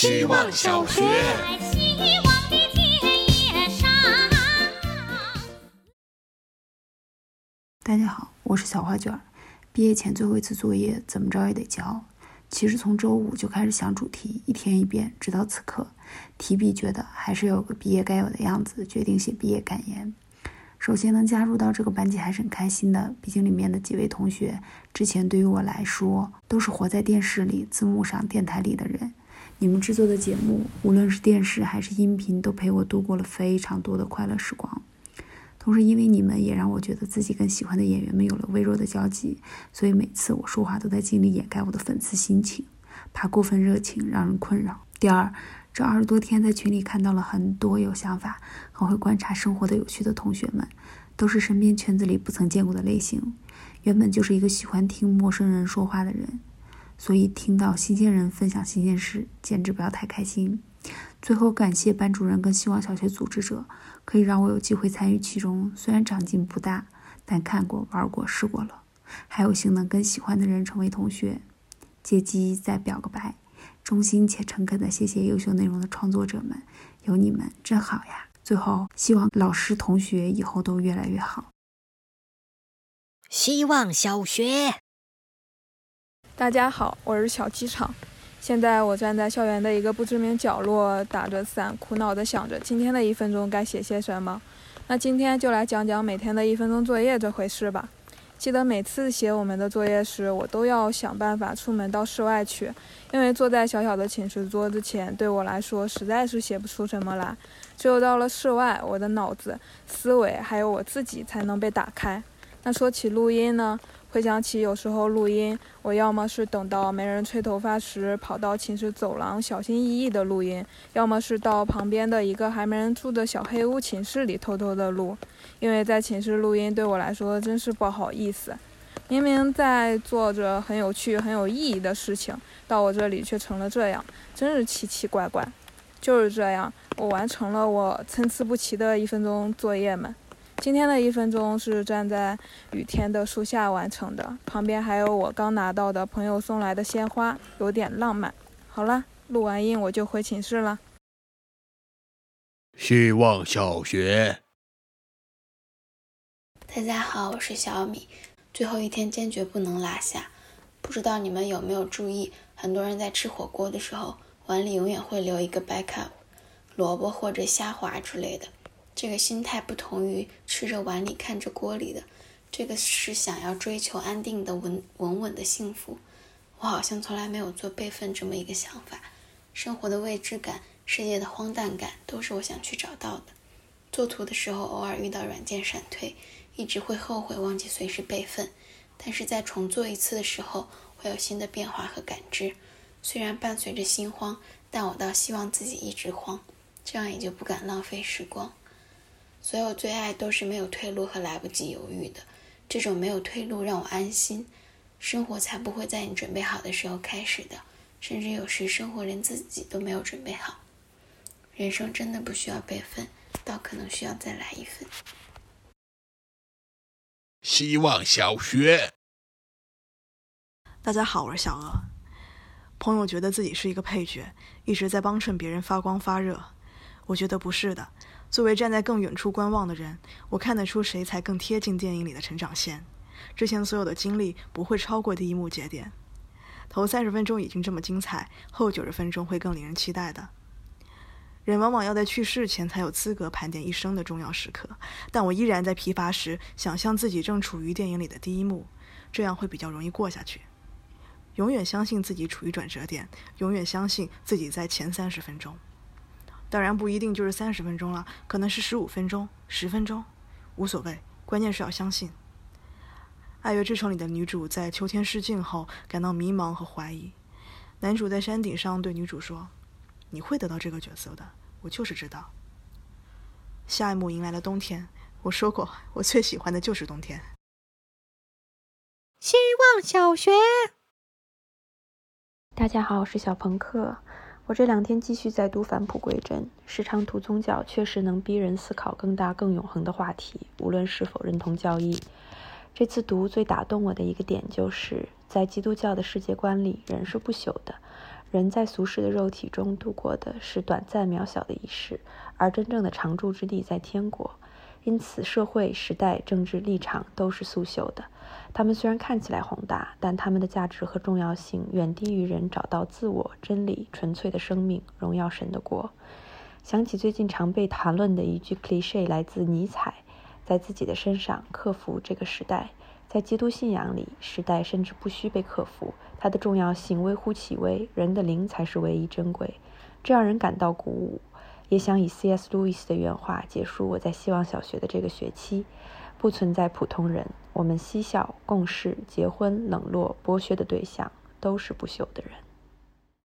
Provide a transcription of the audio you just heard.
希望小学。希望的田野上。大家好，我是小花卷。毕业前最后一次作业，怎么着也得交。其实从周五就开始想主题，一天一遍，直到此刻，提笔觉得还是有个毕业该有的样子，决定写毕业感言。首先能加入到这个班级还是很开心的，毕竟里面的几位同学之前对于我来说都是活在电视里、字幕上、电台里的人。你们制作的节目，无论是电视还是音频，都陪我度过了非常多的快乐时光。同时，因为你们也让我觉得自己跟喜欢的演员们有了微弱的交集，所以每次我说话都在尽力掩盖我的粉丝心情，怕过分热情让人困扰。第二，这二十多天在群里看到了很多有想法、很会观察生活的有趣的同学们，都是身边圈子里不曾见过的类型。原本就是一个喜欢听陌生人说话的人，所以听到新鲜人分享新鲜事，简直不要太开心。最后感谢班主任跟希望小学组织者，可以让我有机会参与其中。虽然长进不大，但看过、玩过、试过了，还有幸能跟喜欢的人成为同学。借机再表个白，衷心且诚恳的谢谢优秀内容的创作者们，有你们真好呀！最后，希望老师、同学以后都越来越好。希望小学。大家好，我是小机场。现在我站在校园的一个不知名角落，打着伞，苦恼地想着今天的一分钟该写些什么。那今天就来讲讲每天的一分钟作业这回事吧。记得每次写我们的作业时，我都要想办法出门到室外去，因为坐在小小的寝室桌子前，对我来说实在是写不出什么来。只有到了室外，我的脑子、思维还有我自己才能被打开。那说起录音呢？回想起有时候录音，我要么是等到没人吹头发时跑到寝室走廊小心翼翼的录音，要么是到旁边的一个还没人住的小黑屋寝室里偷偷的录。因为在寝室录音对我来说真是不好意思，明明在做着很有趣、很有意义的事情，到我这里却成了这样，真是奇奇怪怪。就是这样，我完成了我参差不齐的一分钟作业们。今天的一分钟是站在雨天的树下完成的，旁边还有我刚拿到的朋友送来的鲜花，有点浪漫。好了，录完音我就回寝室了。希望小学。大家好，我是小米。最后一天坚决不能落下。不知道你们有没有注意，很多人在吃火锅的时候，碗里永远会留一个 backup，萝卜或者虾滑之类的。这个心态不同于吃着碗里看着锅里的，这个是想要追求安定的稳稳稳的幸福。我好像从来没有做备份这么一个想法。生活的未知感，世界的荒诞感，都是我想去找到的。做图的时候，偶尔遇到软件闪退，一直会后悔忘记随时备份。但是在重做一次的时候，会有新的变化和感知。虽然伴随着心慌，但我倒希望自己一直慌，这样也就不敢浪费时光。所有最爱都是没有退路和来不及犹豫的，这种没有退路让我安心，生活才不会在你准备好的时候开始的，甚至有时生活连自己都没有准备好。人生真的不需要备份，倒可能需要再来一份。希望小学。大家好，我是小鹅。朋友觉得自己是一个配角，一直在帮衬别人发光发热。我觉得不是的。作为站在更远处观望的人，我看得出谁才更贴近电影里的成长线。之前所有的经历不会超过第一幕节点。头三十分钟已经这么精彩，后九十分钟会更令人期待的。人往往要在去世前才有资格盘点一生的重要时刻，但我依然在疲乏时想象自己正处于电影里的第一幕，这样会比较容易过下去。永远相信自己处于转折点，永远相信自己在前三十分钟。当然不一定就是三十分钟了，可能是十五分钟、十分钟，无所谓，关键是要相信。《爱乐之城》里的女主在秋天失禁后感到迷茫和怀疑，男主在山顶上对女主说：“你会得到这个角色的，我就是知道。”下一幕迎来了冬天，我说过，我最喜欢的就是冬天。希望小学。大家好，我是小朋克。我这两天继续在读返璞归真，时常读宗教，确实能逼人思考更大、更永恒的话题，无论是否认同教义。这次读最打动我的一个点，就是在基督教的世界观里，人是不朽的，人在俗世的肉体中度过的是短暂渺小的一世，而真正的常住之地在天国。因此，社会、时代、政治立场都是速朽的。他们虽然看起来宏大，但他们的价值和重要性远低于人找到自我、真理、纯粹的生命、荣耀神的国。想起最近常被谈论的一句 cliché，来自尼采：“在自己的身上克服这个时代。”在基督信仰里，时代甚至不需被克服，它的重要性微乎其微，人的灵才是唯一珍贵，这让人感到鼓舞。也想以 C.S. 路易斯的原话结束我在希望小学的这个学期：不存在普通人，我们嬉笑、共事、结婚、冷落、剥削的对象都是不朽的人。